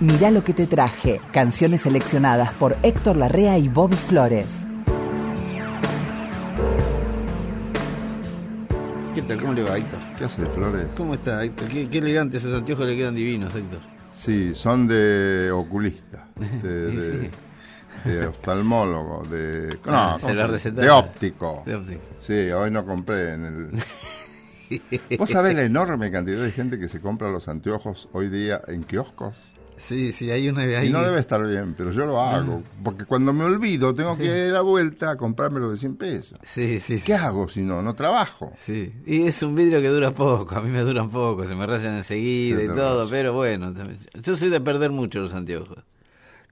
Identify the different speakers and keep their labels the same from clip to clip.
Speaker 1: Mirá lo que te traje. Canciones seleccionadas por Héctor Larrea y Bobby Flores.
Speaker 2: ¿Qué tal? ¿Cómo le va, Héctor?
Speaker 3: ¿Qué hace, Flores?
Speaker 2: ¿Cómo está, Héctor? Qué, qué elegantes esos anteojos le quedan divinos, Héctor.
Speaker 3: Sí, son de oculista, de, de- de oftalmólogo, de...
Speaker 2: Ah,
Speaker 3: No,
Speaker 2: se
Speaker 3: ¿cómo
Speaker 2: lo
Speaker 3: se-
Speaker 2: recetaron.
Speaker 3: De óptico.
Speaker 2: De óptico.
Speaker 3: Sí, hoy no compré en el... ¿Vos sabés la enorme cantidad de gente que se compra los anteojos hoy día en kioscos?
Speaker 2: Sí, sí, hay una... Hay...
Speaker 3: Y no debe estar bien, pero yo lo hago. Porque cuando me olvido tengo que ir a la vuelta a comprármelo de 100 pesos.
Speaker 2: Sí, sí, sí.
Speaker 3: ¿Qué hago si no? No trabajo.
Speaker 2: Sí, y es un vidrio que dura poco, a mí me duran poco, se me rayan enseguida
Speaker 3: Se
Speaker 2: y todo, pero bueno, yo soy de perder mucho los anteojos.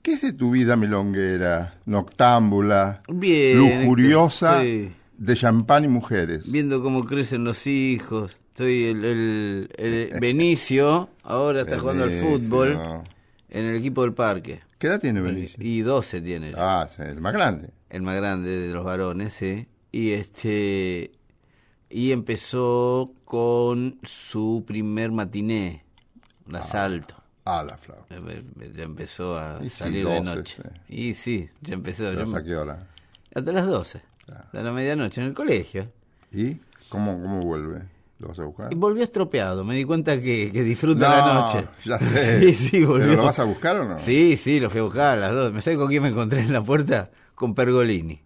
Speaker 3: ¿Qué es de tu vida milonguera, noctámbula,
Speaker 2: Bien.
Speaker 3: lujuriosa, de champán y mujeres?
Speaker 2: Viendo cómo crecen los hijos, estoy el, el, el Benicio, ahora está jugando al fútbol en el equipo del parque.
Speaker 3: ¿Qué edad tiene Benicio?
Speaker 2: Y 12 tiene.
Speaker 3: Ah, el más grande.
Speaker 2: el más grande de los varones, ¿sí? Y este y empezó con su primer matiné, un asalto.
Speaker 3: Ah, la flauta.
Speaker 2: Eh, eh, Ya empezó a
Speaker 3: Y sí,
Speaker 2: salir de
Speaker 3: 12,
Speaker 2: noche.
Speaker 3: sí.
Speaker 2: Y sí, ya empezó. ya
Speaker 3: ¿Pero
Speaker 2: me-
Speaker 3: a qué hora?
Speaker 2: hasta las 12,
Speaker 3: Claro.
Speaker 2: hasta la medianoche, en el colegio.
Speaker 3: ¿Y cómo, cómo vuelve? ¿Lo vas a buscar?
Speaker 2: Y volvió estropeado, me di cuenta que, que disfruta
Speaker 3: No,
Speaker 2: la noche.
Speaker 3: ya sé.
Speaker 2: Sí, sí, volvió.
Speaker 3: ¿Pero lo vas a buscar o no?
Speaker 2: Sí, sí, lo fui a buscar a las dos. ¿Me sabes con quién me encontré en la puerta? Con Pergolini.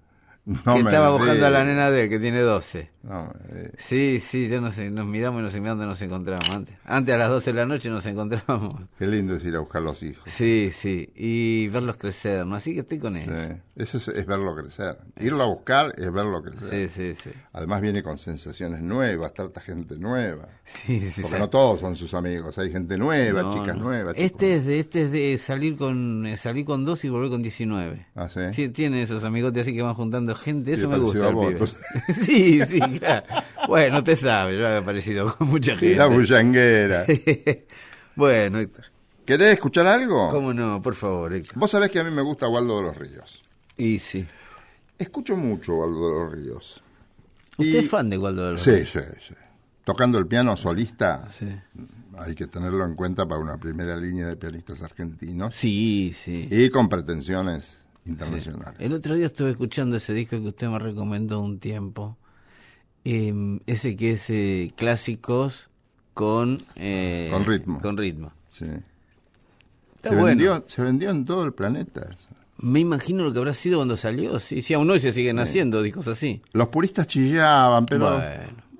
Speaker 3: No
Speaker 2: que estaba buscando a la nena de él, que tiene 12.
Speaker 3: No.
Speaker 2: Sí, sí, ya no sé, nos miramos y no sé dónde nos encontramos antes. Antes a las 12 de la noche nos encontramos.
Speaker 3: Qué lindo es ir a buscar los hijos.
Speaker 2: Sí, sí, y verlos crecer, ¿no? Así que estoy con
Speaker 3: Sí.
Speaker 2: él.
Speaker 3: Eso es, es verlo crecer. Irlo a buscar es verlo crecer.
Speaker 2: Sí, sí, sí.
Speaker 3: Además viene con sensaciones nuevas, trata gente nueva.
Speaker 2: Sí, sí,
Speaker 3: Porque
Speaker 2: sí.
Speaker 3: no todos son sus amigos, hay gente nueva,
Speaker 2: No,
Speaker 3: chicas
Speaker 2: no.
Speaker 3: nuevas.
Speaker 2: Este
Speaker 3: chicos-
Speaker 2: es de este es de salir con eh, salir con dos y volver con 19.
Speaker 3: Ah, ¿sí?
Speaker 2: Sí, tiene esos amigotes así que van juntando gente, eso me gusta.
Speaker 3: parecido a
Speaker 2: el
Speaker 3: vos,
Speaker 2: pibe.
Speaker 3: pues.
Speaker 2: sí, sí, claro. Bueno, usted sabe, yo he aparecido con mucha
Speaker 3: Y la
Speaker 2: gente.
Speaker 3: bullanguera.
Speaker 2: bueno, Héctor,
Speaker 3: ¿Querés escuchar algo?
Speaker 2: ¿cómo no? Por favor, Héctor.
Speaker 3: Vos sabés que a mí me gusta Waldo de los Ríos.
Speaker 2: Y sí.
Speaker 3: Escucho mucho Waldo de los Ríos.
Speaker 2: ¿Usted
Speaker 3: Y-
Speaker 2: es fan de Waldo de los
Speaker 3: Sí, sí, sí. Tocando el piano solista,
Speaker 2: Sí.
Speaker 3: hay que tenerlo en cuenta para una primera línea de pianistas argentinos
Speaker 2: Sí, sí.
Speaker 3: y con pretensiones internacionales.
Speaker 2: El otro día estuve escuchando ese disco que usted me recomendó un tiempo. Eh, ese que es eh, clásicos con... eh,
Speaker 3: Con ritmo.
Speaker 2: Con ritmo.
Speaker 3: Sí.
Speaker 2: Está
Speaker 3: se,
Speaker 2: bueno.
Speaker 3: vendió, se vendió en todo el planeta. eso.
Speaker 2: Me imagino lo que habrá sido cuando salió. Sí, sí aún hoy se siguen haciendo discos así.
Speaker 3: Los puristas chillaban, pero
Speaker 2: Bueno.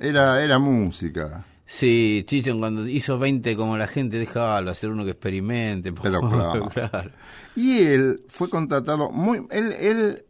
Speaker 3: era, era música.
Speaker 2: Sí, Chichon cuando hizo 20 como la gente, déjalo hacer uno que experimente.
Speaker 3: Pero
Speaker 2: por-
Speaker 3: claro. Y él fue contratado, muy, él, él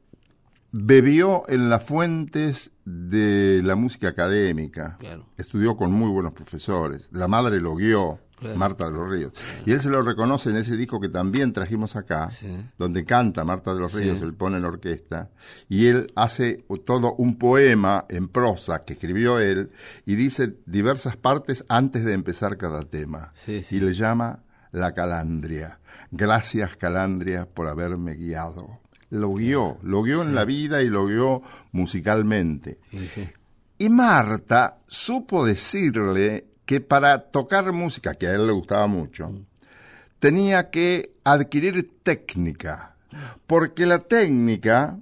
Speaker 3: bebió en las fuentes de la música académica,
Speaker 2: Claro.
Speaker 3: estudió con muy buenos profesores, la madre lo guió,
Speaker 2: Claro.
Speaker 3: Marta de los Ríos, y él se lo reconoce en ese disco que también trajimos acá,
Speaker 2: Sí.
Speaker 3: donde canta Marta de los
Speaker 2: Sí.
Speaker 3: Ríos, él pone en orquesta, y él hace todo un poema en prosa que escribió él, y dice diversas partes antes de empezar cada tema,
Speaker 2: Sí,
Speaker 3: y le llama La Calandria. Gracias, Calandria, por haberme guiado. Lo guió, lo guió en la vida y lo guió musicalmente. Y Marta supo decirle que para tocar música, que a él le gustaba mucho, tenía que adquirir técnica, porque la técnica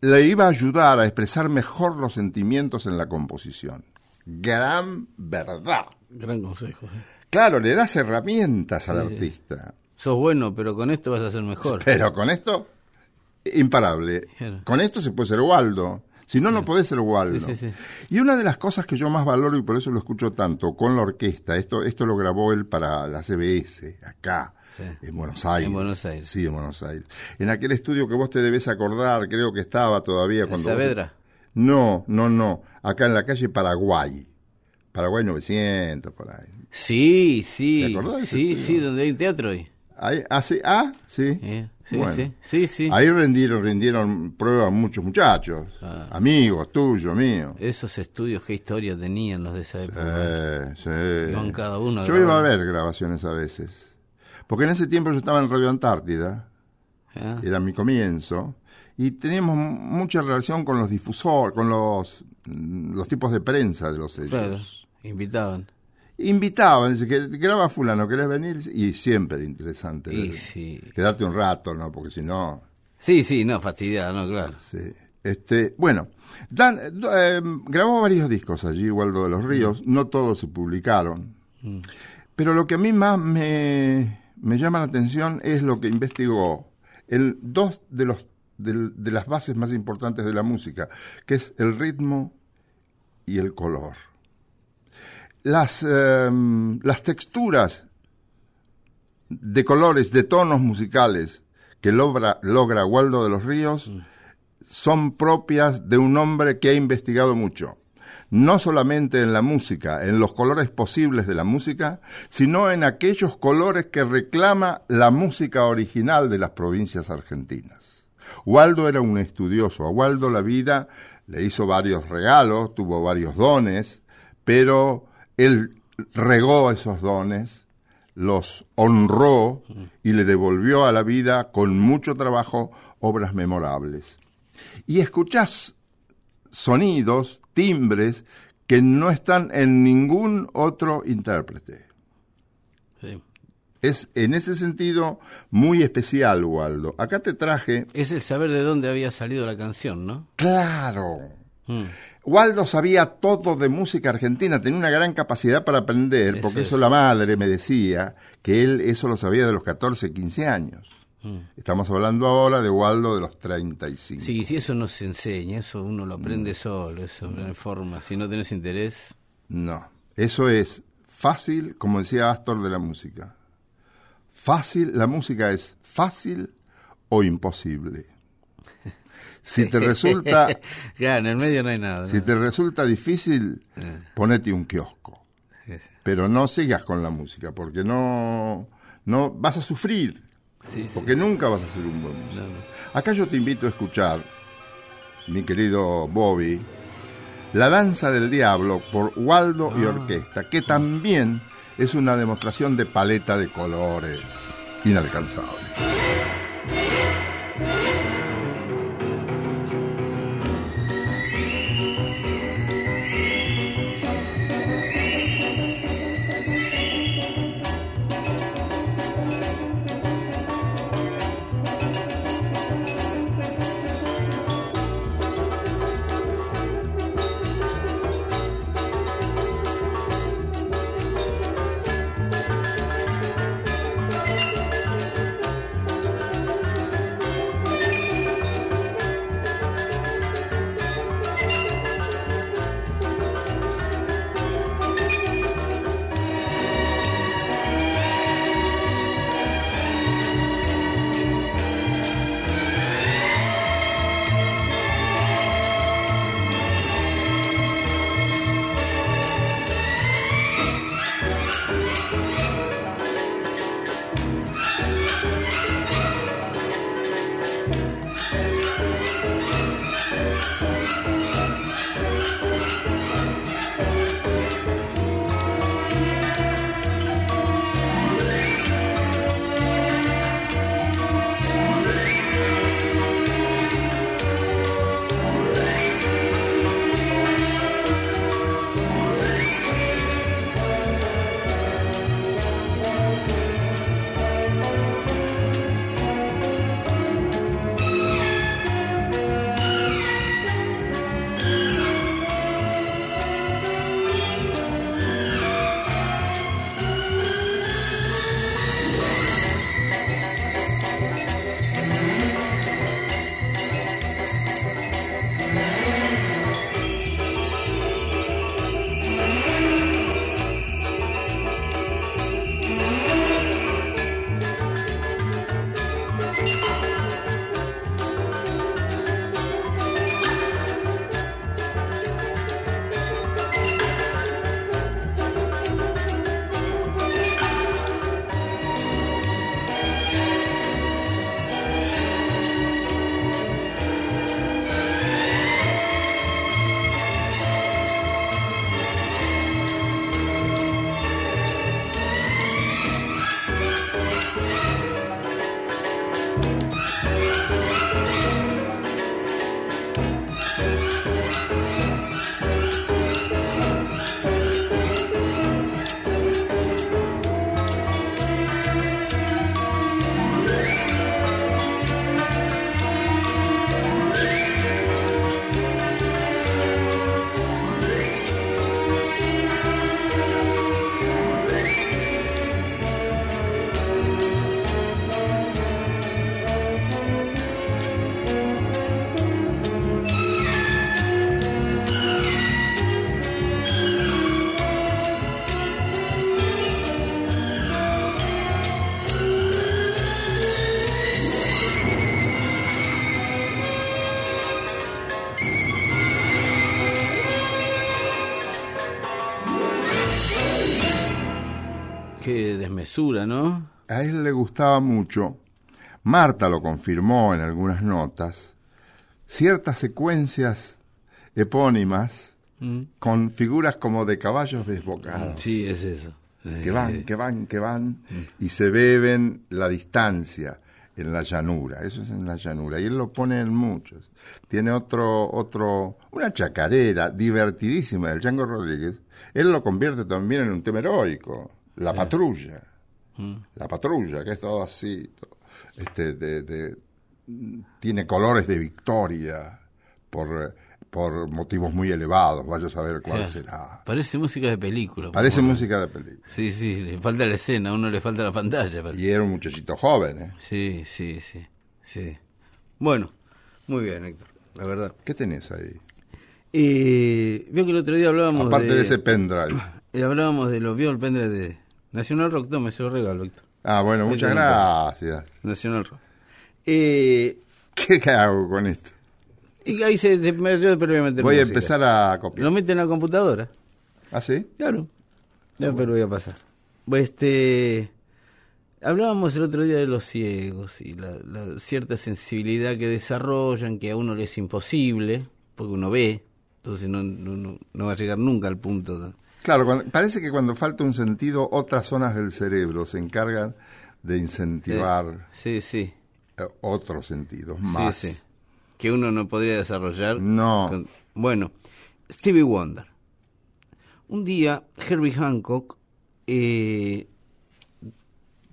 Speaker 3: le iba a ayudar a expresar mejor los sentimientos en la composición. Gran verdad.
Speaker 2: Gran consejo.
Speaker 3: Claro, le das herramientas al
Speaker 2: Sí.
Speaker 3: artista.
Speaker 2: Sos bueno, pero con esto vas a ser mejor.
Speaker 3: Pero con esto, imparable.
Speaker 2: Claro.
Speaker 3: Con esto se puede ser Waldo. Si no, no podés ser Waldo.
Speaker 2: Sí, sí, sí.
Speaker 3: Y una de las cosas que yo más valoro, y por eso lo escucho tanto, con la orquesta, esto, esto lo grabó él para la CBS, acá, en Buenos Aires.
Speaker 2: En Buenos Aires.
Speaker 3: Sí, en Buenos Aires. En aquel estudio que vos te debes acordar, creo que estaba todavía
Speaker 2: ¿En
Speaker 3: cuando... vos-
Speaker 2: Saavedra?
Speaker 3: No, no, no. Acá en la calle Paraguay. Paraguay 900, por ahí.
Speaker 2: Sí, sí.
Speaker 3: ¿Te acordás
Speaker 2: Sí, sí, donde hay un teatro ahí.
Speaker 3: Ahí, ah, sí, ah, sí.
Speaker 2: Sí,
Speaker 3: Bueno.
Speaker 2: sí, sí, sí.
Speaker 3: Ahí rindieron, rindieron pruebas muchos muchachos,
Speaker 2: Ah.
Speaker 3: amigos tuyos, míos.
Speaker 2: Esos estudios, qué historia tenían los de esa época.
Speaker 3: Eh, sí.
Speaker 2: Cada uno
Speaker 3: Yo iba a ver grabaciones a veces. Porque en ese tiempo yo estaba en Radio Antártida,
Speaker 2: Ah,
Speaker 3: era mi comienzo, y teníamos mucha relación con los difusores, con los, los tipos de prensa de los sellos.
Speaker 2: Claro, invitaban.
Speaker 3: Invitaban, dice, que graba fulano, ¿querés venir? Y siempre interesante.
Speaker 2: Y sí.
Speaker 3: Quedarte un rato, ¿no? Porque si no...
Speaker 2: Sí, sí, no, fastidiado, no, claro.
Speaker 3: Sí. Este, bueno, Dan, eh, grabó varios discos allí, Waldo de los Ríos, no todos se publicaron, pero lo que a mí más me, me llama la atención es lo que investigó el, dos de, los, del- de las bases más importantes de la música, que es el ritmo y el color. Las, eh, las texturas de colores, de tonos musicales que logra, logra Waldo de los Ríos son propias de un hombre que ha investigado mucho. No solamente en la música, en los colores posibles de la música, sino en aquellos colores que reclama la música original de las provincias argentinas. Waldo era un estudioso. A Waldo la vida le hizo varios regalos, tuvo varios dones, pero él regó esos dones, los honró y le devolvió a la vida con mucho trabajo obras memorables. Y escuchás sonidos, timbres, que no están en ningún otro intérprete.
Speaker 2: Sí.
Speaker 3: Es en ese sentido muy especial, Waldo. Acá te traje.
Speaker 2: Es el saber de dónde había salido la canción, ¿no?
Speaker 3: Claro.
Speaker 2: Mm.
Speaker 3: Waldo sabía todo de música argentina, tenía una gran capacidad para aprender,
Speaker 2: Es
Speaker 3: porque
Speaker 2: eso.
Speaker 3: eso la madre me decía, que él eso lo sabía de los 14, 15 años. Estamos hablando ahora de Waldo de los 35.
Speaker 2: Sí, si eso no se enseña, eso uno lo aprende
Speaker 3: Mm.
Speaker 2: solo, eso no hay forma. Si no tenés interés,
Speaker 3: No, eso es fácil, como decía Astor de la música. Fácil, la música es fácil o imposible. Si te resulta,
Speaker 2: claro, en el medio no hay nada.
Speaker 3: si
Speaker 2: ¿no?
Speaker 3: te resulta difícil,
Speaker 2: Eh.
Speaker 3: ponete un kiosco. Pero no sigas con la música, porque no, no vas a sufrir,
Speaker 2: Sí, sí.
Speaker 3: porque nunca vas a ser un buen músico.
Speaker 2: No, no.
Speaker 3: Acá yo te invito a escuchar, mi querido Bobby, La Danza del Diablo por Waldo y Orquesta, que también es una demostración de paleta de colores inalcanzable.
Speaker 2: ¿No?
Speaker 3: A él le gustaba mucho, Marta lo confirmó en algunas notas, ciertas secuencias epónimas
Speaker 2: Mm.
Speaker 3: con figuras como de caballos desbocados.
Speaker 2: Sí, es eso.
Speaker 3: que van,
Speaker 2: Eh,
Speaker 3: que van, que van, y se beben la distancia en la llanura. Eso es en la llanura. Y él lo pone en muchos. Tiene otro, otro, una chacarera divertidísima del Django Rodríguez. Él lo convierte también en un tema heroico. La patrulla. La patrulla, que es todo así. todo, este, de, de- tiene colores de victoria por, por motivos muy elevados. Vaya a saber cuál será.
Speaker 2: Parece música de película.
Speaker 3: Parece música de película.
Speaker 2: Sí, sí, le falta la escena, a uno le falta la pantalla. parece.
Speaker 3: Y era un muchachito joven, ¿eh?
Speaker 2: Sí, sí, sí, sí. Bueno, muy bien, Héctor, la verdad.
Speaker 3: ¿Qué tenés ahí?
Speaker 2: Eh, que el otro día hablábamos
Speaker 3: Aparte
Speaker 2: de,
Speaker 3: de ese pendrive.
Speaker 2: eh, hablábamos de los vio el pendrive de National Rock, tome, se lo regalo, Héctor.
Speaker 3: Ah, bueno, muchas gracias.
Speaker 2: National Rock. Eh,
Speaker 3: ¿Qué, hago con esto?
Speaker 2: y ahí se, se- me- yo voy a meter
Speaker 3: Voy a
Speaker 2: música.
Speaker 3: empezar a copiar.
Speaker 2: Lo mete en la computadora.
Speaker 3: ¿Ah, sí?
Speaker 2: Claro. Ya, pero voy a pasar. Este, hablábamos el otro día de los ciegos y la, la cierta sensibilidad que desarrollan, que a uno le es imposible, porque uno ve, entonces no, no, no- no va a llegar nunca al punto.
Speaker 3: Claro, cuando- parece que cuando falta un sentido, otras zonas del cerebro se encargan de incentivar
Speaker 2: Sí, sí,
Speaker 3: eh, otros sentidos más.
Speaker 2: sí, sí. Que uno no podría desarrollar.
Speaker 3: No.
Speaker 2: con- bueno, Stevie Wonder. Un día, Herbie Hancock eh,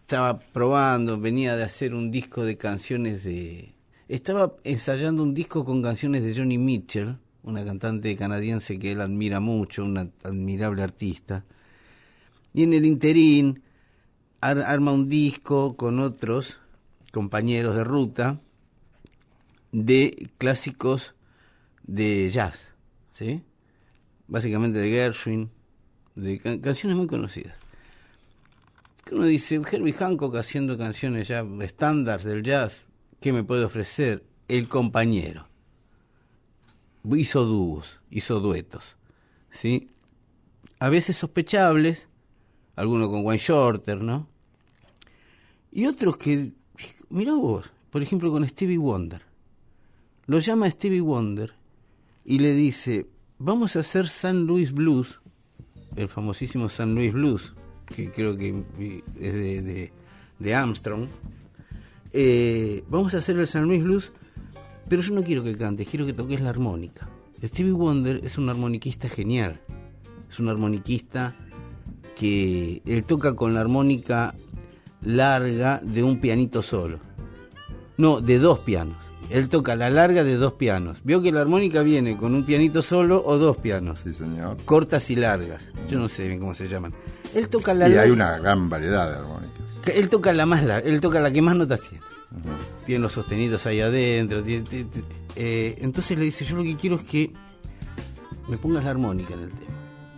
Speaker 2: estaba probando, venía de hacer un disco de canciones de... Estaba ensayando un disco con canciones de Johnny Mitchell, una cantante canadiense que él admira mucho, una admirable artista. Y en el interín ar- arma un disco con otros compañeros de ruta de clásicos de jazz, ¿sí? Básicamente de Gershwin, de can- canciones muy conocidas. Uno dice, Herbie Hancock haciendo canciones ya estándar del jazz, ¿qué me puede ofrecer? El compañero. Hizo dúos, hizo duetos, ¿sí? A veces sospechables, algunos con Wayne Shorter, ¿no? Y otros que, mirá vos, por ejemplo con Stevie Wonder. Lo llama Stevie Wonder y le dice, vamos a hacer San Luis Blues, el famosísimo San Luis Blues, que creo que es de, de- de Armstrong. Eh, vamos a hacer el San Luis Blues, pero yo no quiero que cantes, quiero que toques la armónica. Stevie Wonder es un armoniquista genial, es un armoniquista que él toca con la armónica larga de un pianito solo. No, de dos pianos. Él toca la larga de dos pianos. Vio que la armónica viene con un pianito solo o dos pianos.
Speaker 3: Sí, señor.
Speaker 2: Cortas y largas. Yo no sé bien cómo se llaman. Él toca la
Speaker 3: Y hay una gran variedad de armónicas.
Speaker 2: Él toca la más larga, él toca la que más notas tiene. Tiene los sostenidos ahí adentro. tiene- tiene- tiene- eh, entonces le dice, yo lo que quiero es que me pongas la armónica en el tema.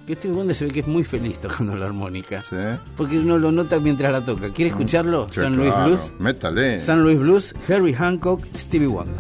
Speaker 2: Que este Wonder se ve que es muy feliz tocando la armónica.
Speaker 3: ¿Sí?
Speaker 2: Porque uno lo nota mientras la toca. ¿Quiere escucharlo?
Speaker 3: Sí,
Speaker 2: San Luis. Blues.
Speaker 3: Métale.
Speaker 2: San Luis Blues, Harry Hancock, Stevie Wonder.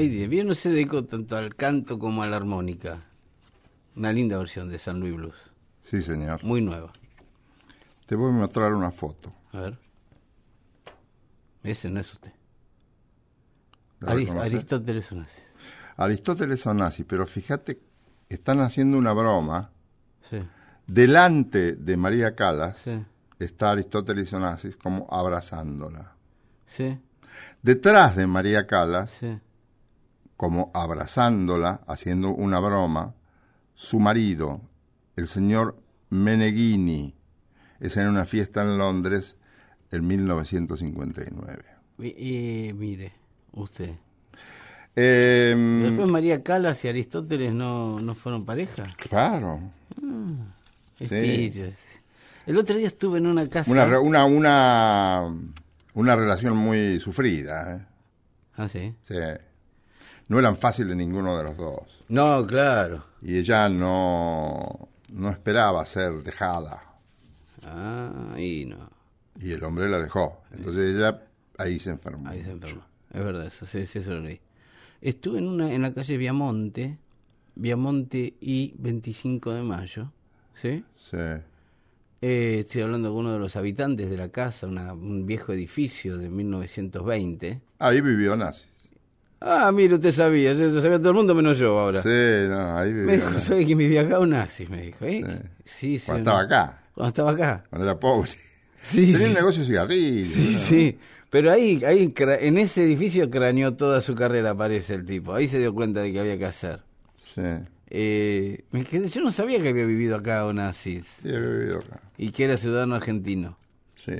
Speaker 2: Ay bien no se dedicó tanto al canto como a la armónica. Una linda versión de San Luis Blues.
Speaker 3: Sí, señor.
Speaker 2: Muy nueva.
Speaker 3: Te voy a mostrar una foto.
Speaker 2: A ver. Ese no es usted.
Speaker 3: ¿La
Speaker 2: Arist-? Aristóteles Onassis.
Speaker 3: Aristóteles Onassis, pero fíjate, están haciendo una broma.
Speaker 2: Sí,
Speaker 3: Delante de María Calas
Speaker 2: sí,
Speaker 3: está Aristóteles Onassis como abrazándola.
Speaker 2: sí,
Speaker 3: Detrás de María Calas,
Speaker 2: sí.
Speaker 3: como abrazándola, haciendo una broma, su marido, el señor Meneghini, es en una fiesta en Londres en 1959.
Speaker 2: Y, y mire, usted.
Speaker 3: Eh,
Speaker 2: Después María Calas y Aristóteles no, no fueron pareja.
Speaker 3: claro, Sí.
Speaker 2: ese. El otro día estuve en una casa.
Speaker 3: una, una, una relación muy sufrida. ¿eh?
Speaker 2: Ah, sí.
Speaker 3: Sí. No eran fáciles ninguno de los dos.
Speaker 2: No, claro.
Speaker 3: Y ella no, no esperaba ser dejada.
Speaker 2: Ah, y no.
Speaker 3: Y el hombre la dejó. Entonces ella ahí se enfermó.
Speaker 2: Ahí se enfermó. Es verdad, eso, sí, sí, eso lo leí. Estuve en una en la calle Viamonte, Viamonte y 25 de mayo, ¿sí?
Speaker 3: Sí.
Speaker 2: Eh, estoy hablando con uno de los habitantes de la casa, una- un viejo edificio de 1920.
Speaker 3: Ahí vivió Nazis.
Speaker 2: Ah, mire, usted sabía, yo- sabía todo el mundo menos yo ahora.
Speaker 3: Sí, no, ahí
Speaker 2: Me
Speaker 3: vivió
Speaker 2: dijo. ¿sabe que vivía acá un nazi? Me dijo, ¿eh? Sí, sí.
Speaker 3: Cuando
Speaker 2: ¿no?
Speaker 3: estaba acá,
Speaker 2: Cuando estaba acá.
Speaker 3: cuando era pobre.
Speaker 2: Sí,
Speaker 3: Tenía
Speaker 2: sí.
Speaker 3: un negocio de cigarrillos.
Speaker 2: Sí,
Speaker 3: ¿no?
Speaker 2: sí. Pero ahí, ahí en ese edificio craneó toda su carrera, parece el tipo. Ahí se dio cuenta de que había que hacer.
Speaker 3: Sí,
Speaker 2: Eh, me quedé- yo no sabía que había vivido acá Onassis
Speaker 3: sí, he vivido acá.
Speaker 2: y que era ciudadano argentino.
Speaker 3: Sí.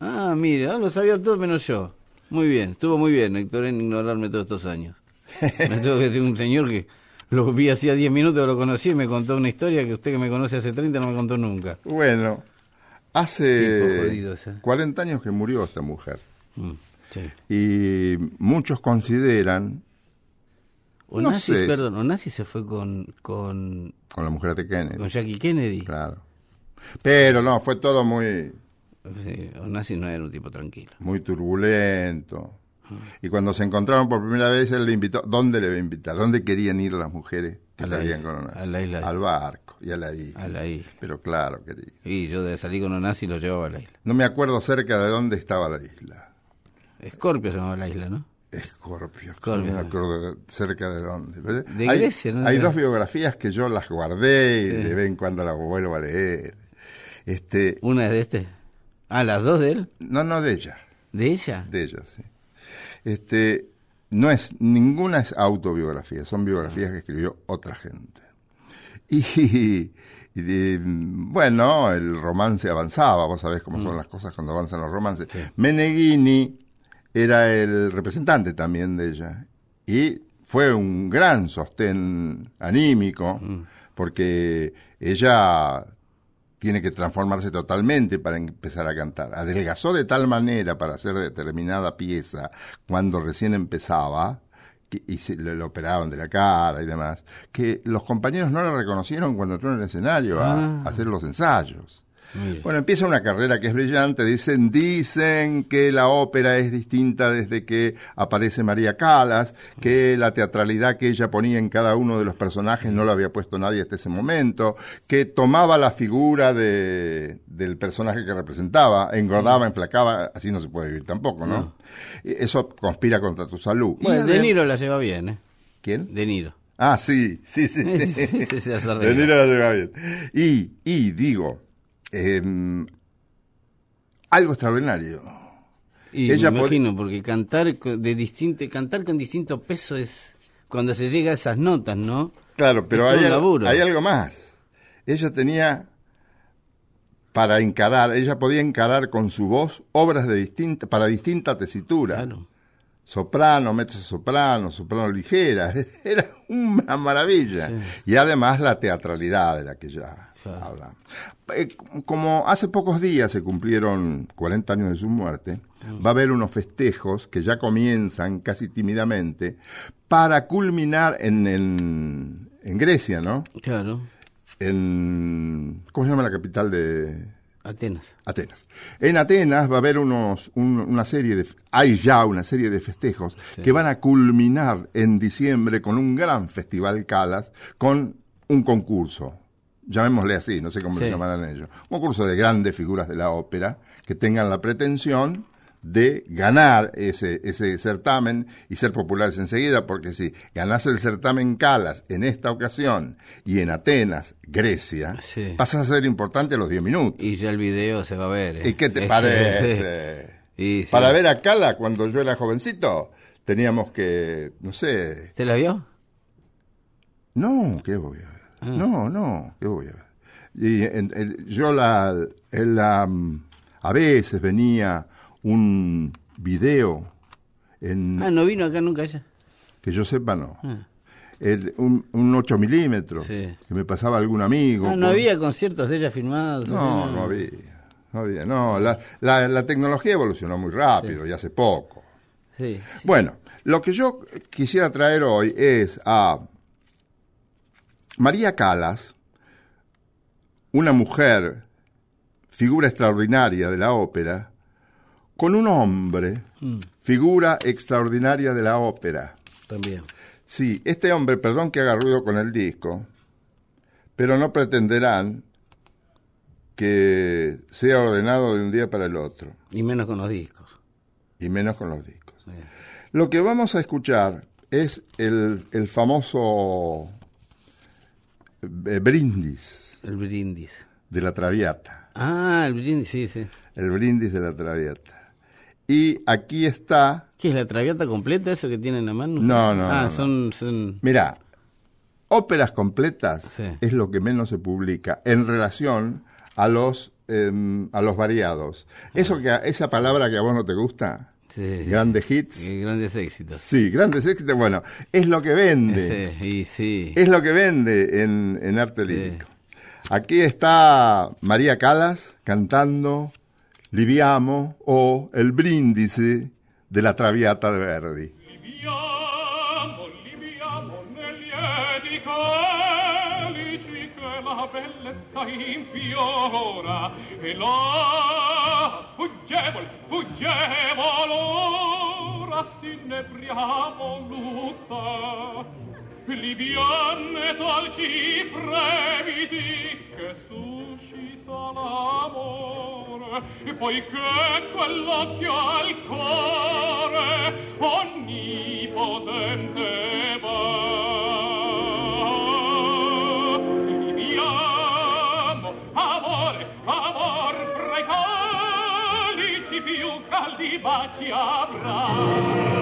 Speaker 2: Ah, mire, ah, lo sabía todo menos yo. Muy bien, estuvo muy bien, Héctor, en ignorarme todos estos años. Me tuvo que decir un señor que lo vi hacía 10 minutos, lo conocí y me contó una historia que usted que me conoce hace 30 no me contó nunca.
Speaker 3: Bueno, hace
Speaker 2: jodido ese.
Speaker 3: 40 años que murió esta mujer.
Speaker 2: Mm, sí.
Speaker 3: Y muchos consideran, No
Speaker 2: Onassis,
Speaker 3: sé.
Speaker 2: perdón, Onassis se fue con, con,
Speaker 3: con la mujer de Kennedy,
Speaker 2: con Jackie Kennedy.
Speaker 3: claro. Pero no, fue todo muy,
Speaker 2: Sí, Onassis no era un tipo tranquilo.
Speaker 3: muy turbulento. Y cuando se encontraron por primera vez, él le invitó. ¿Dónde le iba a invitar? ¿Dónde querían ir las mujeres que
Speaker 2: A
Speaker 3: salían
Speaker 2: isla,
Speaker 3: con Onassis?
Speaker 2: a la isla.
Speaker 3: Al barco y a la isla.
Speaker 2: A la isla.
Speaker 3: Pero claro, querido.
Speaker 2: Y yo de salir con Onassis lo llevaba a la isla.
Speaker 3: No me acuerdo cerca de dónde estaba la isla.
Speaker 2: Escorpio se llamaba la isla, ¿no?
Speaker 3: Escorpio.
Speaker 2: Escorpio.
Speaker 3: No me acuerdo de- cerca de dónde.
Speaker 2: De
Speaker 3: hay,
Speaker 2: Grecia, ¿no?
Speaker 3: Hay dos biografías que yo las guardé y
Speaker 2: Sí.
Speaker 3: de vez en cuando las vuelvo a leer. Este,
Speaker 2: Una es de este. Ah, las dos de él.
Speaker 3: no, no de ella.
Speaker 2: ¿De ella?
Speaker 3: De ella, sí. Este, no es, ninguna es autobiografía, son biografías que escribió otra gente. Y, bueno, el romance avanzaba, vos sabés cómo son las cosas cuando avanzan los romances. Meneghini era el representante también de ella y fue un gran sostén anímico porque ella tiene que transformarse totalmente para empezar a cantar. Adelgazó de tal manera para hacer determinada pieza cuando recién empezaba que- y se le, le operaron de la cara y demás, que los compañeros no la reconocieron cuando entró en el escenario a,
Speaker 2: Ah.
Speaker 3: a hacer los ensayos.
Speaker 2: Mire.
Speaker 3: Bueno, empieza una carrera que es brillante. Dicen, dicen que la ópera es distinta desde que aparece María Calas, que la teatralidad que ella ponía en cada uno de los personajes no la había puesto nadie hasta ese momento, que tomaba la figura de, del personaje que representaba, engordaba, enflacaba, así no se puede vivir tampoco, ¿no? Eso conspira contra tu salud. Y
Speaker 2: Bueno, De Niro la lleva bien, ¿eh?
Speaker 3: ¿Quién?
Speaker 2: De Niro.
Speaker 3: Ah, sí, sí, sí.
Speaker 2: Sí, hace arreglar.
Speaker 3: De Niro la lleva bien. Y, y digo, em, algo extraordinario.
Speaker 2: Y
Speaker 3: Ella
Speaker 2: me imagino, porque cantar con, de distinto, cantar con distinto peso es cuando se llega a esas notas, ¿no?
Speaker 3: Claro, pero hay, algo más. Ella tenía para encarar, ella podía encarar con su voz obras de distinta, para distinta tesitura.
Speaker 2: Claro.
Speaker 3: soprano, mezzo soprano, soprano ligera, era una maravilla. Y además la teatralidad de la que ya
Speaker 2: Claro.
Speaker 3: habla. Eh, Como hace pocos días se cumplieron 40 años de su muerte, va a haber unos festejos que ya comienzan casi tímidamente para culminar en, en, en Grecia, ¿no?
Speaker 2: Claro.
Speaker 3: En, ¿Cómo se llama la capital de
Speaker 2: Atenas.
Speaker 3: Atenas. En Atenas va a haber unos, un- una serie de, hay ya una serie de festejos que van a culminar en diciembre con un gran festival Calas, con un concurso, llamémosle así, no sé cómo
Speaker 2: Sí.
Speaker 3: lo llamarán ellos, un concurso de grandes figuras de la ópera que tengan la pretensión de ganar ese, ese certamen y ser populares enseguida, porque si ganás el certamen Calas en esta ocasión y en Atenas, Grecia,
Speaker 2: Sí.
Speaker 3: pasas a ser importante a los 10 minutos.
Speaker 2: Y ya el video se va a ver. ¿eh?
Speaker 3: ¿Y qué te parece?
Speaker 2: Y sí.
Speaker 3: Para ver a Cala cuando yo era jovencito, teníamos que, no sé,
Speaker 2: ¿Te la vio?
Speaker 3: no, ¿qué?
Speaker 2: Ah.
Speaker 3: No, no, ¿qué voy a ver? Y en- en- yo la, en la, mm, a veces venía un video en,
Speaker 2: Ah, no vino acá nunca ella.
Speaker 3: que yo sepa no,
Speaker 2: Ah.
Speaker 3: El- un, un 8 milímetros,
Speaker 2: Sí.
Speaker 3: que me pasaba algún amigo.
Speaker 2: Ah, no
Speaker 3: con-
Speaker 2: había conciertos de ella filmados.
Speaker 3: No, no había. No había, no. La, la, la tecnología evolucionó muy rápido y hace poco.
Speaker 2: Sí.
Speaker 3: Bueno, lo que yo quisiera traer hoy es a María Calas, una mujer, figura extraordinaria de la ópera, con un hombre,
Speaker 2: Mm,
Speaker 3: figura extraordinaria de la ópera.
Speaker 2: también.
Speaker 3: Sí, este hombre, perdón que haga ruido con el disco, pero no pretenderán que sea ordenado de un día para el otro,
Speaker 2: Y menos con los discos.
Speaker 3: y menos con los discos. Lo que vamos a escuchar es el, el famoso brindis
Speaker 2: El brindis.
Speaker 3: de la Traviata,
Speaker 2: Ah, el brindis, sí, sí.
Speaker 3: el brindis de la Traviata. Y aquí está,
Speaker 2: ¿Qué es la traviata completa eso que tiene en la mano?
Speaker 3: No, no,
Speaker 2: Ah,
Speaker 3: no, no.
Speaker 2: son, son...
Speaker 3: mira, óperas completas
Speaker 2: Sí.
Speaker 3: es lo que menos se publica en relación a los em, a los variados. Eso que esa palabra que a vos no te gusta,
Speaker 2: Sí, sí.
Speaker 3: grandes hits.
Speaker 2: Grandes éxitos.
Speaker 3: Sí, grandes éxitos, bueno, es lo que vende.
Speaker 2: Sí, y sí.
Speaker 3: Es lo que vende en, en arte lírico. Aquí está María Calas cantando Liviamo o El brindisi de la Traviata de Verdi.
Speaker 4: testa infiora e là fuggevol fuggevol ora s'innebriamo lutta liviane talci fremiti che suscita l'amore e poi che quell'occhio al cuore onnipotente baci avrà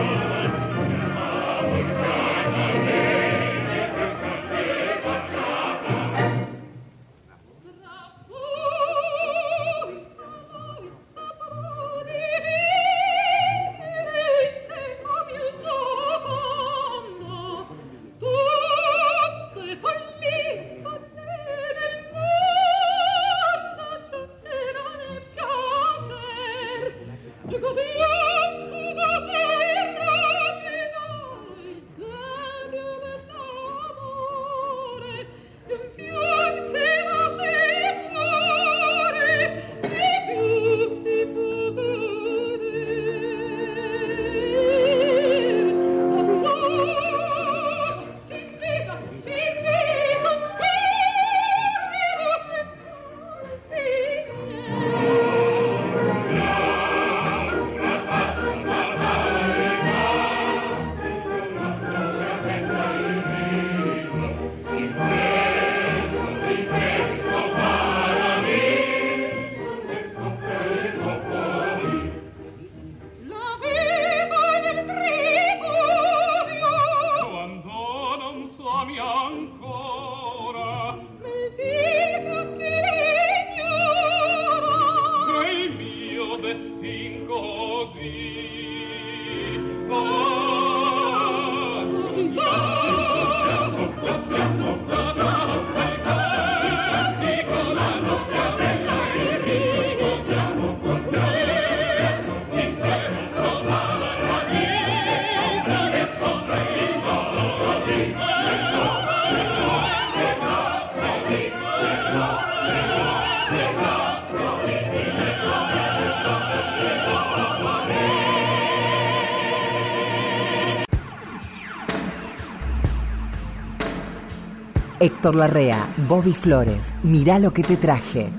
Speaker 1: Héctor Larrea, Bobby Flores, mirá lo que te traje.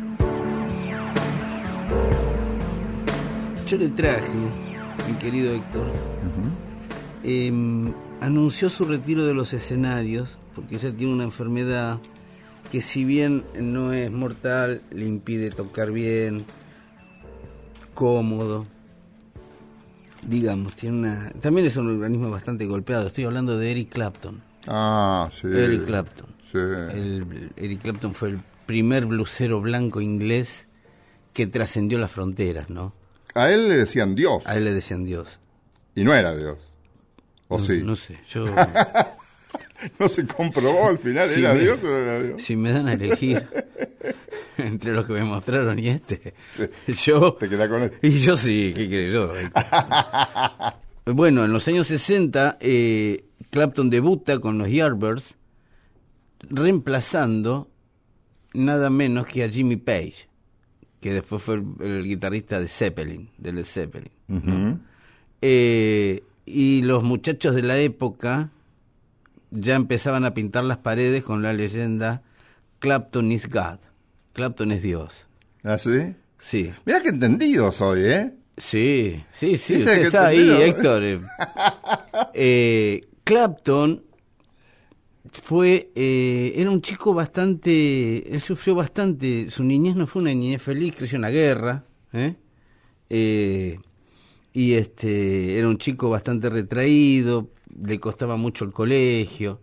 Speaker 2: Yo le traje, mi querido Héctor, em, anunció su retiro de los escenarios porque ella tiene una enfermedad que si bien no es mortal, le impide tocar bien, cómodo. Digamos, tiene una... También es un organismo bastante golpeado. Estoy hablando de Eric Clapton.
Speaker 3: Ah, sí.
Speaker 2: Eric Clapton.
Speaker 3: Sí.
Speaker 2: El- Eric Clapton fue el primer blusero blanco inglés que trascendió las fronteras, ¿no?
Speaker 3: A él le decían Dios.
Speaker 2: A él le decían Dios.
Speaker 3: Y no era Dios. ¿O
Speaker 2: No-
Speaker 3: sí?
Speaker 2: No sé, yo...
Speaker 3: No se comprobó al final.
Speaker 2: Sí,
Speaker 3: ¿Era
Speaker 2: me-
Speaker 3: Dios o era Dios?
Speaker 2: Si me dan a elegir entre los que me mostraron y este, yo...
Speaker 3: Te queda con él.
Speaker 2: Y yo sí, ¿qué querés yo? bueno, en los años 60, eh, Clapton debuta con los Yardbirds, reemplazando nada menos que a Jimmy Page, que después fue el, el guitarrista de Zeppelin, de Led Zeppelin. Eh, y los muchachos de la época ya empezaban a pintar las paredes con la leyenda Clapton is God. Clapton es Dios.
Speaker 3: ¿Ah, sí?
Speaker 2: Sí,
Speaker 3: Mira que entendido soy, ¿eh?
Speaker 2: sí, sí, sí. Usted está ahí. Héctor. Eh, eh, Clapton fue, eh, era un chico bastante, él sufrió bastante, su niñez no fue una niñez feliz, creció en la guerra, ¿eh? Eh, y este, era un chico bastante retraído, le costaba mucho el colegio,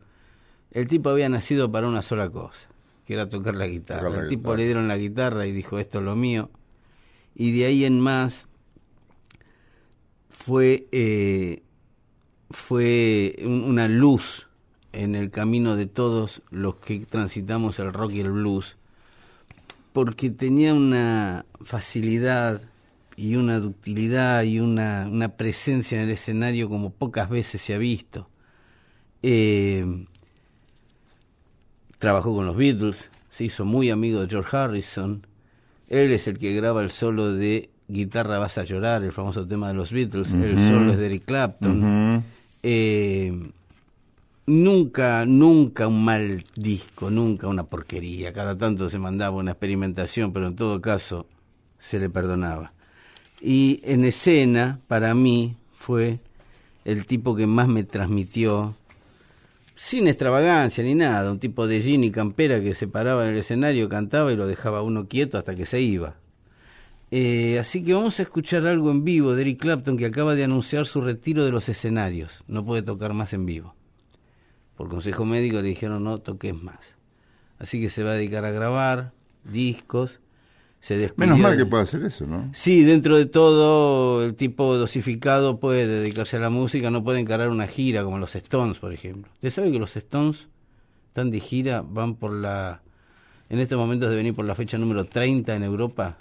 Speaker 2: el tipo había nacido para una sola cosa, que era tocar la guitarra,
Speaker 3: Tocar la
Speaker 2: el tipo le dieron la guitarra y dijo esto es lo mío, y de ahí en más fue fue un- una luz en el camino de todos los que transitamos el rock y el blues, porque tenía una facilidad y una ductilidad y una, una presencia en el escenario como pocas veces se ha visto. Eh, trabajó con los Beatles, se hizo muy amigo de George Harrison, él es el que graba el solo de Guitarra vas a llorar, el famoso tema de los Beatles, el solo es de Eric Clapton. Eh, nunca, nunca un mal disco, nunca una porquería. Cada tanto se mandaba una experimentación, pero en todo caso se le perdonaba. Y en escena, para mí, fue el tipo que más me transmitió, sin extravagancia ni nada, un tipo de jean y campera que se paraba en el escenario, cantaba y lo dejaba uno quieto hasta que se iba. Eh, así que vamos a escuchar algo en vivo de Eric Clapton que acaba de anunciar su retiro de los escenarios. No puede tocar más en vivo. Por consejo médico le dijeron no toques más. Así que se va a dedicar a grabar discos. Se
Speaker 3: Menos mal que puede hacer eso, ¿no?
Speaker 2: Sí, dentro de todo, el tipo dosificado puede dedicarse a la música, no puede encarar una gira como los Stones, por ejemplo. ¿Usted sabe que los Stones están de gira, van por la... En estos momentos de venir por la fecha número 30 en Europa?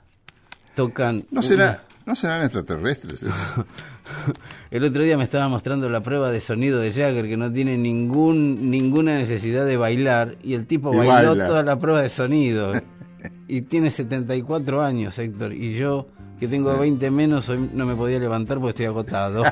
Speaker 2: Tocan...
Speaker 3: No
Speaker 2: una-
Speaker 3: será, no serán extraterrestres eso.
Speaker 2: El otro día me estaba mostrando la prueba de sonido de Jagger que no tiene ningún ninguna necesidad de bailar y el tipo
Speaker 3: Y
Speaker 2: bailó
Speaker 3: baila.
Speaker 2: toda la prueba de sonido y tiene 74 años, Héctor, y yo que tengo 20 menos hoy no me podía levantar porque estoy agotado.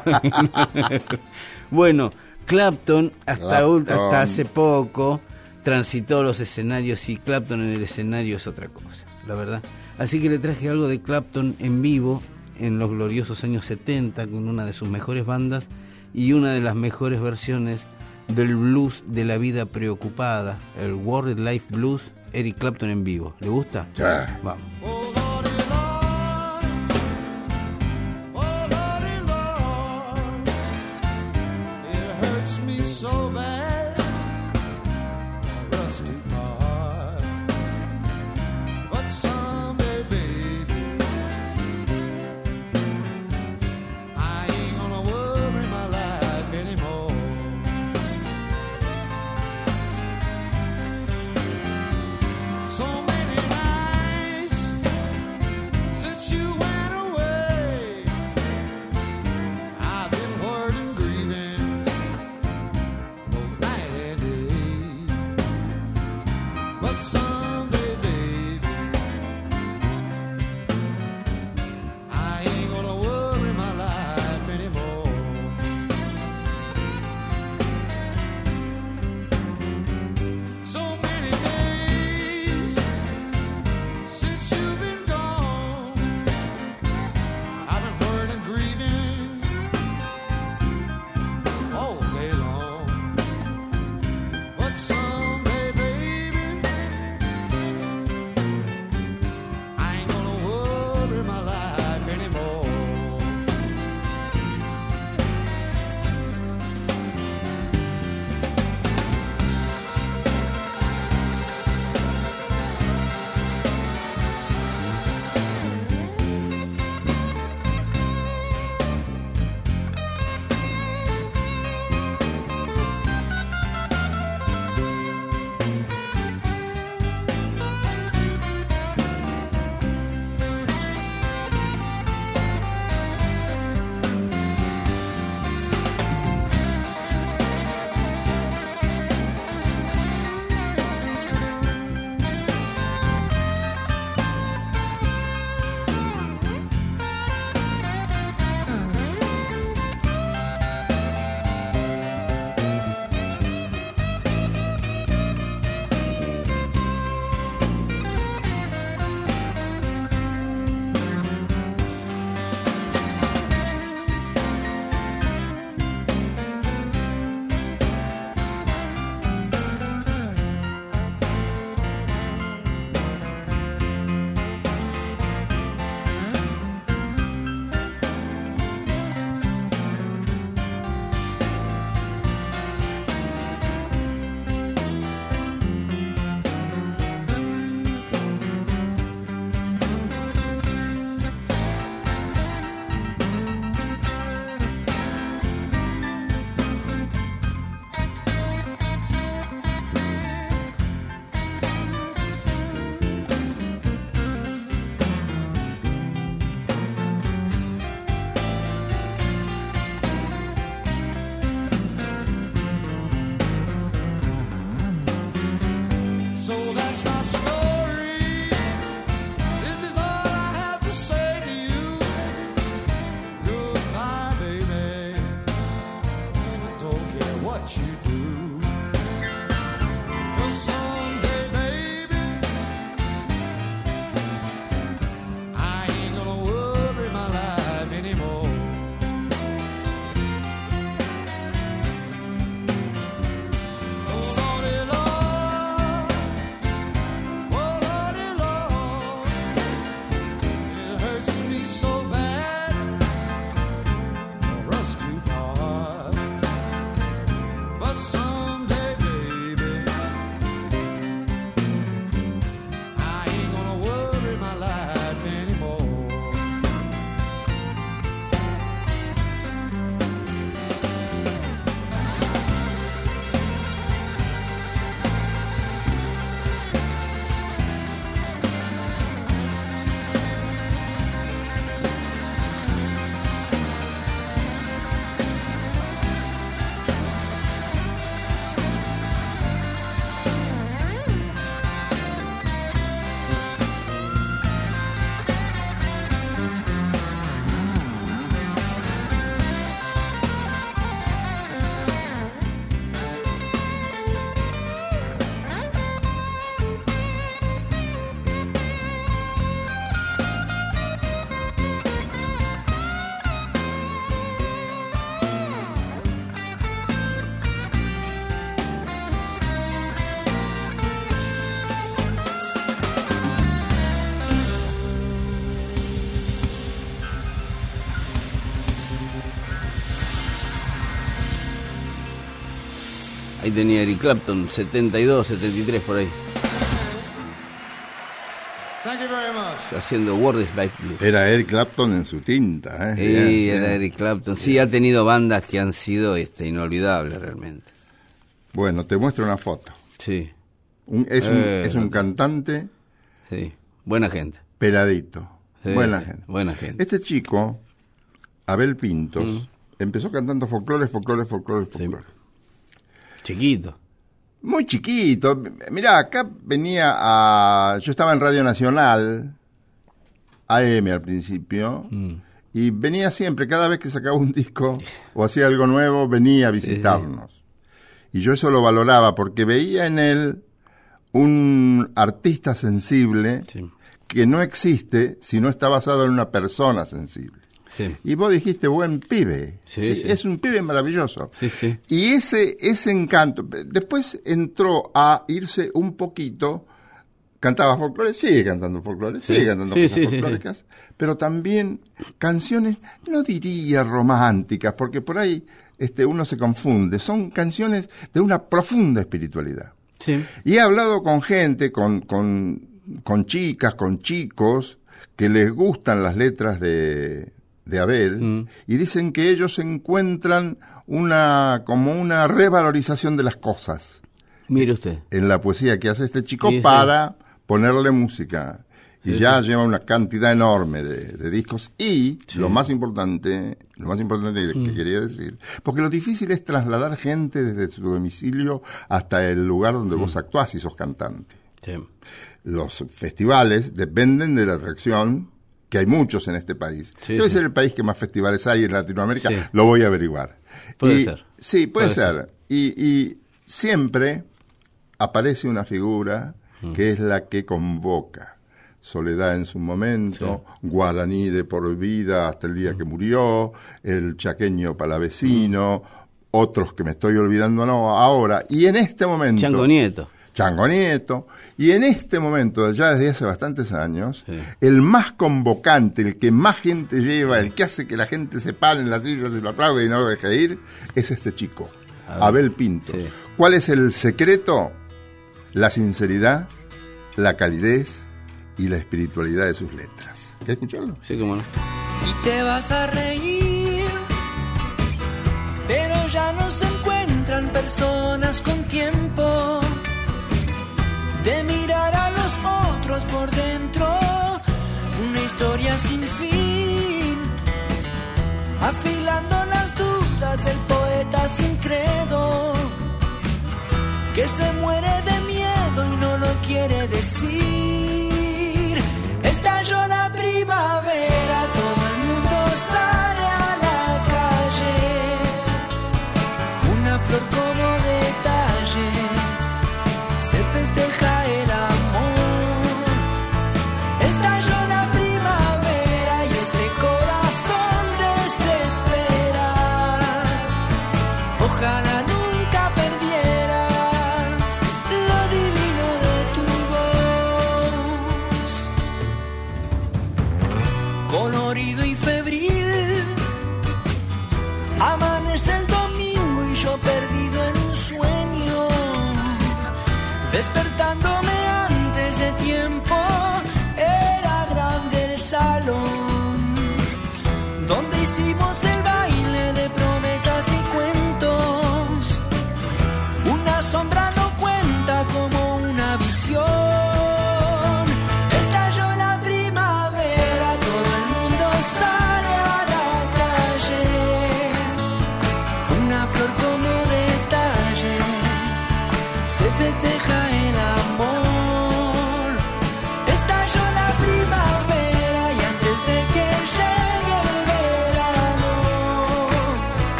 Speaker 2: bueno, Clapton hasta
Speaker 3: Clapton.
Speaker 2: hasta hace poco transitó los escenarios y Clapton en el escenario es otra cosa, la verdad. Así que le traje algo de Clapton en vivo en los gloriosos años 70 con una de sus mejores bandas y una de las mejores versiones del blues de la vida preocupada, el World Life Blues, Eric Clapton en vivo. ¿Le gusta?
Speaker 3: Ya.
Speaker 2: Vamos. Tenía Eric Clapton, 72, 73 por ahí,
Speaker 5: Thank you very much.
Speaker 2: haciendo World is Life Blues.
Speaker 3: Era Eric Clapton en su tinta. ¿eh?
Speaker 2: Sí,
Speaker 3: Bien,
Speaker 2: era
Speaker 3: bien.
Speaker 2: Eric Clapton. Sí, ha tenido bandas que han sido este, inolvidables realmente.
Speaker 3: Bueno, te muestro una foto.
Speaker 2: Sí,
Speaker 3: Un- es, un,
Speaker 2: Eh,
Speaker 3: es un cantante
Speaker 2: sí. Buena gente.
Speaker 3: peladito.
Speaker 2: Sí,
Speaker 3: buena
Speaker 2: sí,
Speaker 3: gente.
Speaker 2: buena gente.
Speaker 3: Este chico, Abel Pintos, empezó cantando folclore, folclore, folclore, folclore.
Speaker 2: Chiquito.
Speaker 3: Muy chiquito. Mirá, acá venía a... Yo estaba en Radio Nacional, AM al principio,
Speaker 2: Mm.
Speaker 3: y venía siempre, cada vez que sacaba un disco o hacía algo nuevo, venía a visitarnos. Y yo eso lo valoraba porque veía en él un artista sensible
Speaker 2: Sí.
Speaker 3: que no existe si no está basado en una persona sensible.
Speaker 2: Sí.
Speaker 3: Y vos dijiste, buen pibe.
Speaker 2: Sí,
Speaker 3: Sí,
Speaker 2: sí.
Speaker 3: Es un pibe maravilloso. Y ese, ese encanto, después entró a irse un poquito, cantaba folclore, sigue cantando folclore, sigue cantando cosas folclóricas, pero también canciones, no diría románticas, porque por ahí este, uno se confunde, son canciones de una profunda espiritualidad. Y he hablado con gente, con, con, con chicas, con chicos, que les gustan las letras de, de Abel,
Speaker 2: Mm.
Speaker 3: y dicen que ellos encuentran una, como una revalorización de las cosas
Speaker 2: Mire usted.
Speaker 3: en la poesía que hace este chico
Speaker 2: Sí, sí.
Speaker 3: para ponerle música. Y
Speaker 2: Sí,
Speaker 3: ya lleva una cantidad enorme de, de discos. Y.
Speaker 2: Mm.
Speaker 3: lo más importante, lo más importante que, que quería decir, porque lo difícil es trasladar gente desde su domicilio hasta el lugar donde
Speaker 2: Mm.
Speaker 3: vos actuás y sos cantante. Los festivales dependen de la atracción, que hay muchos en este país.
Speaker 2: Sí,
Speaker 3: Debe
Speaker 2: sí.
Speaker 3: ser el país que más festivales hay en Latinoamérica,
Speaker 2: Sí.
Speaker 3: lo voy a averiguar.
Speaker 2: Puede
Speaker 3: Y-
Speaker 2: ser.
Speaker 3: Sí, puede,
Speaker 2: Puede
Speaker 3: ser. Y, y siempre aparece una figura
Speaker 2: Mm.
Speaker 3: que es la que convoca. Soledad en su momento, Guaraní de por vida hasta el
Speaker 2: Mm.
Speaker 3: día que murió, el chaqueño palavecino, otros que me estoy olvidando no ahora. Y en este momento...
Speaker 2: Chango Nieto.
Speaker 3: Chango Nieto. Y en este momento, ya desde hace bastantes años,
Speaker 2: Sí.
Speaker 3: el más convocante, el que más gente lleva, el que hace que la gente se pare en las sillas y lo aplaude y no lo deje ir, es este chico. Abel Pinto.
Speaker 2: Sí.
Speaker 3: ¿Cuál es el secreto? La sinceridad, la calidez y la espiritualidad de sus letras. ¿Quieres escucharlo?
Speaker 2: Sí, cómo no.
Speaker 6: y te vas a reír. Pero ya no se encuentran personas con tiempo de mirar a los otros por dentro. Una historia sin fin, afilando las dudas del poeta sin credo, que se muere de miedo y no lo quiere decir.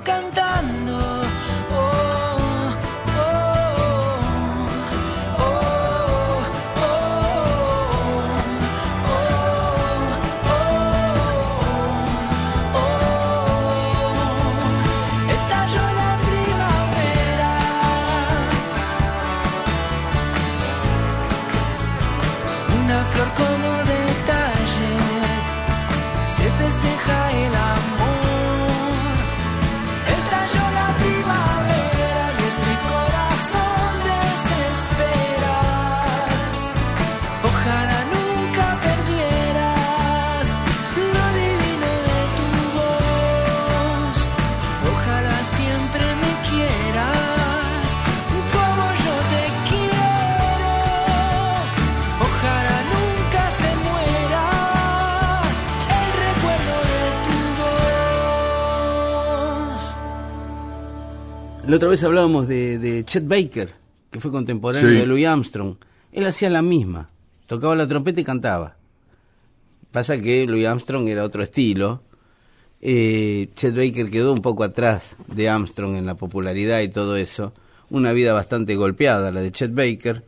Speaker 6: La La
Speaker 2: otra vez hablábamos de, de Chet Baker, que fue contemporáneo
Speaker 3: Sí.
Speaker 2: de Louis Armstrong. Él hacía la misma, tocaba la trompeta y cantaba. Pasa que Louis Armstrong era otro estilo. Eh, Chet Baker quedó un poco atrás de Armstrong en la popularidad y todo eso. Una vida bastante golpeada la de Chet Baker.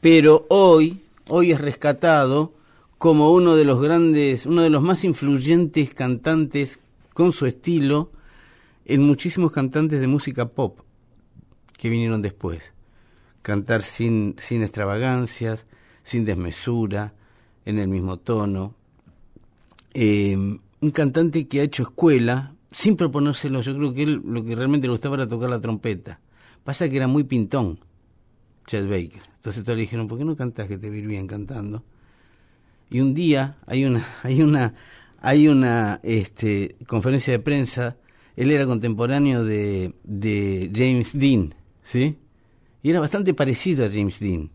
Speaker 2: Pero hoy, hoy es rescatado como uno de los grandes, uno de los más influyentes cantantes con su estilo en muchísimos cantantes de música pop que vinieron después. Cantar sin, sin extravagancias, sin desmesura, en el mismo tono. Eh, un cantante que ha hecho escuela sin proponérselo. Yo creo que él lo que realmente le gustaba era tocar la trompeta. Pasa que era muy pintón, Chet Baker. Entonces todos le dijeron, ¿por qué no cantas que te bien cantando? Y un día hay una, hay una, hay una este, conferencia de prensa. Él era contemporáneo de, James Dean, ¿sí? Y era bastante parecido a James Dean.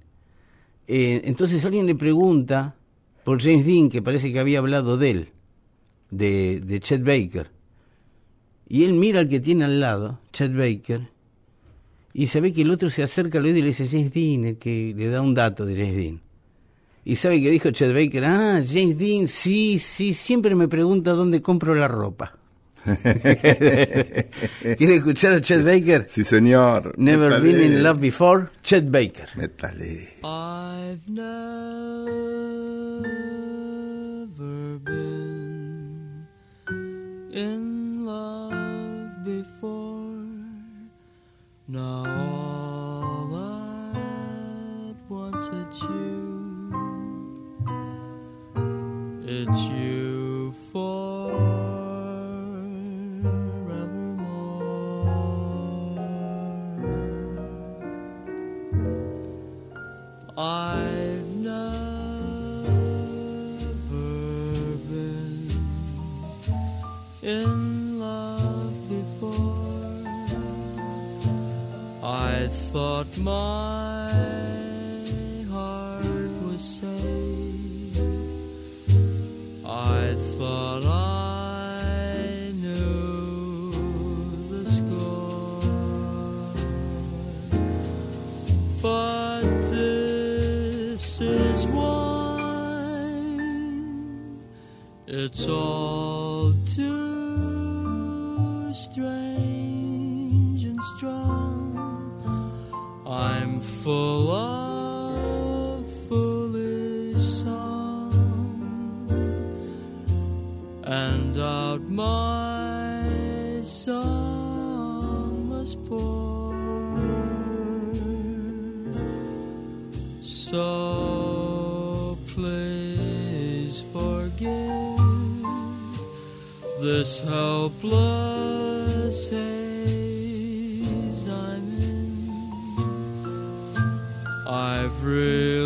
Speaker 2: Eh, entonces alguien le pregunta por James Dean, que parece que había hablado de él, de, de Chet Baker. Y él mira al que tiene al lado, Chet Baker, y se ve que el otro se acerca al oído y le dice James Dean, que le da un dato de James Dean. Y sabe que dijo Chet Baker, ah, James Dean, sí, sí, siempre me pregunta dónde compro la ropa. ¿Quiere escuchar a Chet Baker?
Speaker 3: Sí, señor.
Speaker 2: Never
Speaker 3: Métale.
Speaker 2: been in love before, Chet Baker.
Speaker 3: Métale.
Speaker 7: I've never been in love before. Now all at once it's you. It's you I've never been in love before. I thought my It's all too strange and strong. I'm full of foolish song, and out my song must pour. So this helpless haze I'm in. I've really